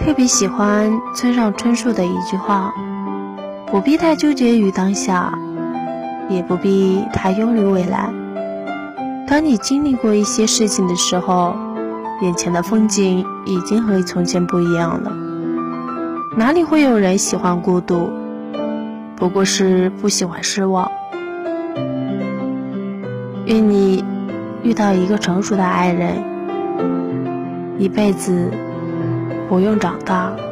特别喜欢村上春树的一句话：“不必太纠结于当下，也不必太忧虑未来。当你经历过一些事情的时候，眼前的风景已经和从前不一样了。哪里会有人喜欢孤独？不过是不喜欢失望。愿你遇到一个成熟的爱人，一辈子。不用长大。